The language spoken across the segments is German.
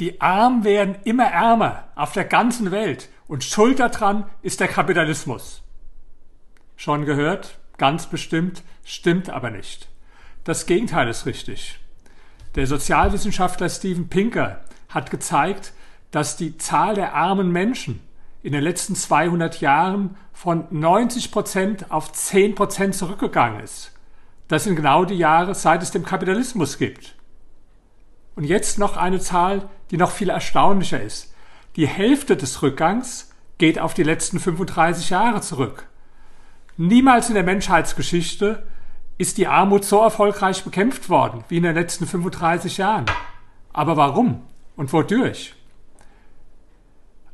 Die Armen werden immer ärmer auf der ganzen Welt und schuld daran ist der Kapitalismus. Schon gehört? Ganz bestimmt, stimmt aber nicht. Das Gegenteil ist richtig. Der Sozialwissenschaftler Steven Pinker hat gezeigt, dass die Zahl der armen Menschen in den letzten 200 Jahren von 90 Prozent auf 10 Prozent zurückgegangen ist. Das sind genau die Jahre, seit es den Kapitalismus gibt. Und jetzt noch eine Zahl, die noch viel erstaunlicher ist. Die Hälfte des Rückgangs geht auf die letzten 35 Jahre zurück. Niemals in der Menschheitsgeschichte ist die Armut so erfolgreich bekämpft worden wie in den letzten 35 Jahren. Aber warum und wodurch?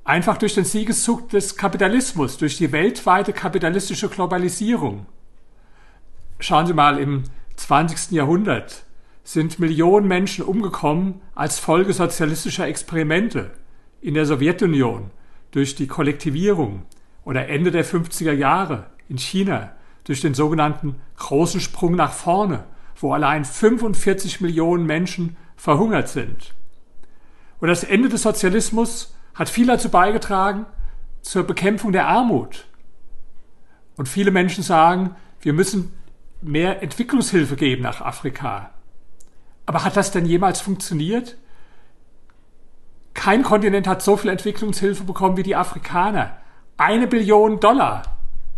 Einfach durch den Siegeszug des Kapitalismus, durch die weltweite kapitalistische Globalisierung. Schauen Sie mal, im 20. Jahrhundert sind Millionen Menschen umgekommen als Folge sozialistischer Experimente in der Sowjetunion durch die Kollektivierung oder Ende der 50er Jahre in China durch den sogenannten großen Sprung nach vorne, wo allein 45 Millionen Menschen verhungert sind. Und das Ende des Sozialismus hat viel dazu beigetragen zur Bekämpfung der Armut. Und viele Menschen sagen, wir müssen mehr Entwicklungshilfe geben nach Afrika. Aber hat das denn jemals funktioniert? Kein Kontinent hat so viel Entwicklungshilfe bekommen wie die Afrikaner. Eine Billion Dollar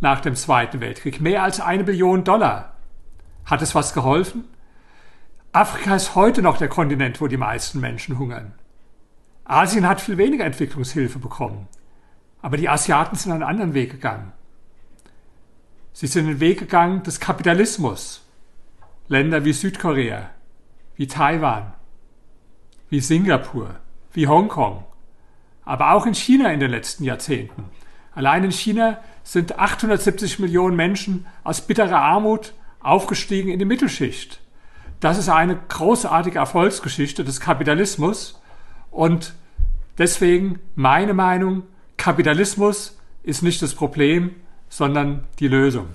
nach dem Zweiten Weltkrieg. Mehr als eine Billion Dollar. Hat es was geholfen? Afrika ist heute noch der Kontinent, wo die meisten Menschen hungern. Asien hat viel weniger Entwicklungshilfe bekommen. Aber die Asiaten sind einen anderen Weg gegangen. Sie sind den Weg gegangen des Kapitalismus. Länder wie Südkorea, wie Taiwan, wie Singapur, wie Hongkong, aber auch in China in den letzten Jahrzehnten. Allein in China sind 870 Millionen Menschen aus bitterer Armut aufgestiegen in die Mittelschicht. Das ist eine großartige Erfolgsgeschichte des Kapitalismus und deswegen meine Meinung, Kapitalismus ist nicht das Problem, sondern die Lösung.